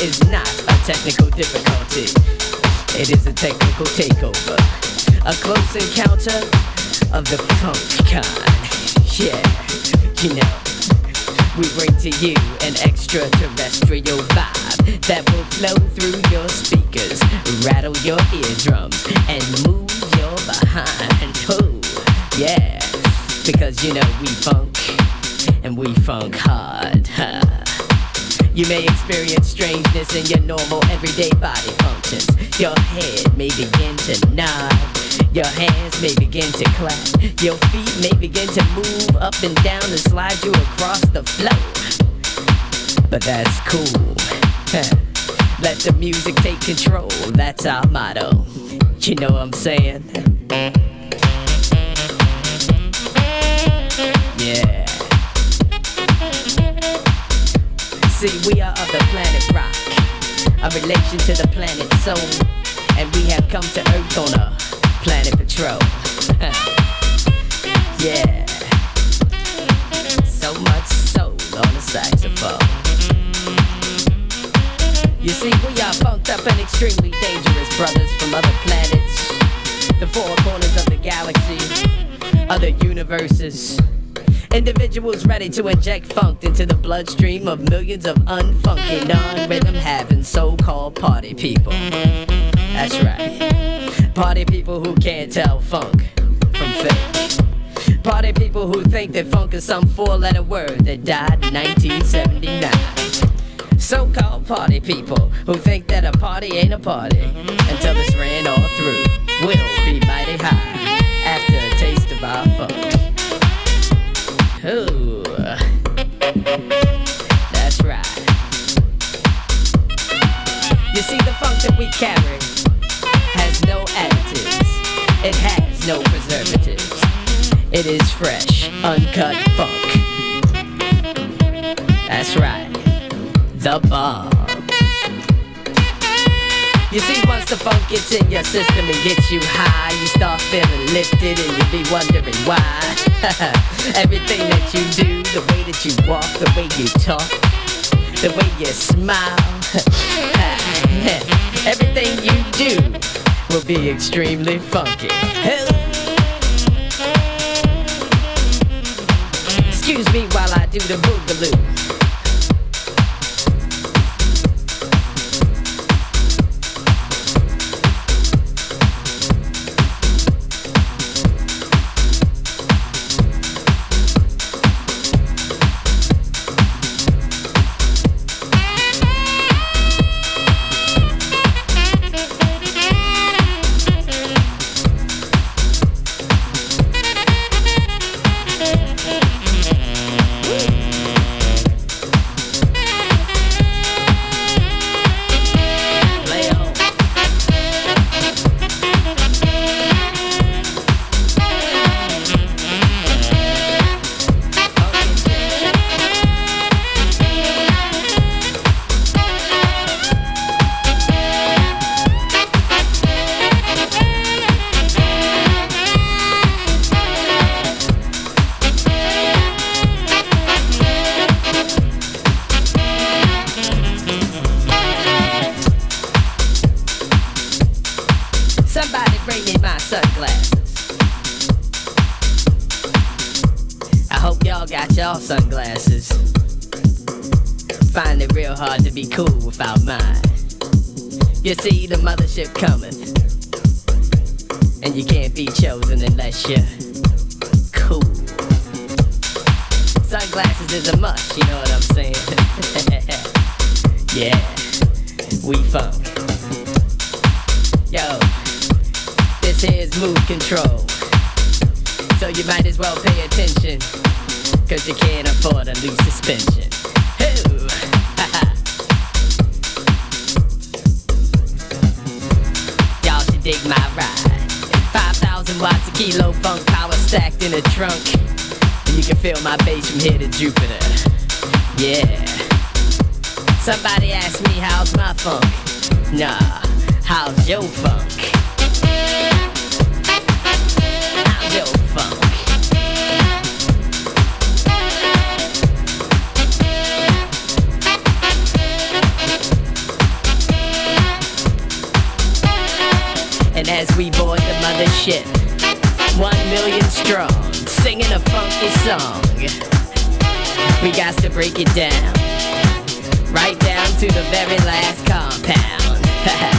is not a technical difficulty. It is a technical takeover. A close encounter of the funk kind. Yeah, you know. We bring to you an extraterrestrial vibe that will flow through your speakers, rattle your eardrums, and move your behind. Ooh, yeah, because you know we funk and we funk hard. Huh? You may experience strangeness in your normal everyday body functions. Your head may begin to nod. Your hands may begin to clap. Your feet may begin to move up and down and slide you across the floor. But that's cool. Let the music take control. That's our motto. You know what I'm saying? See, we are of the planet rock, a relation to the planet soul, and we have come to Earth on a planet patrol. yeah, so much soul on the saxophone. You see, we are funked up and extremely dangerous brothers from other planets, the four corners of the galaxy, other universes. Individuals ready to inject funk into the bloodstream of millions of unfunky, non-rhythm having so-called party people. That's right. Party people who can't tell funk from fake. Party people who think that funk is some four-letter word that died in 1979. So-called party people who think that a party ain't a party until it's ran all through. We'll be mighty high after a taste of our funk. Ooh. That's right. You see, the funk that we carry has no additives, it has no preservatives. It is fresh, uncut funk. That's right. The bomb. You see, once the funk gets in your system and gets you high, you start feeling lifted and you be wondering why. Everything that you do, the way that you walk, the way you talk, the way you smile, everything you do will be extremely funky. Excuse me while I do the boogaloo. You see, the mothership cometh. And you can't be chosen unless you're cool. Sunglasses is a must, you know what I'm saying? yeah, we funk. Yo, this here's mood control. So you might as well pay attention. Cause you can't afford a loose suspension. Y'all should dig my ride. 5,000 watts of kilo funk power stacked in a trunk. And you can feel my bass from here to Jupiter. Yeah. Somebody asked me how's my funk. Nah? How's your funk? One million strong, singing a funky song. We got to break it down, right down to the very last compound.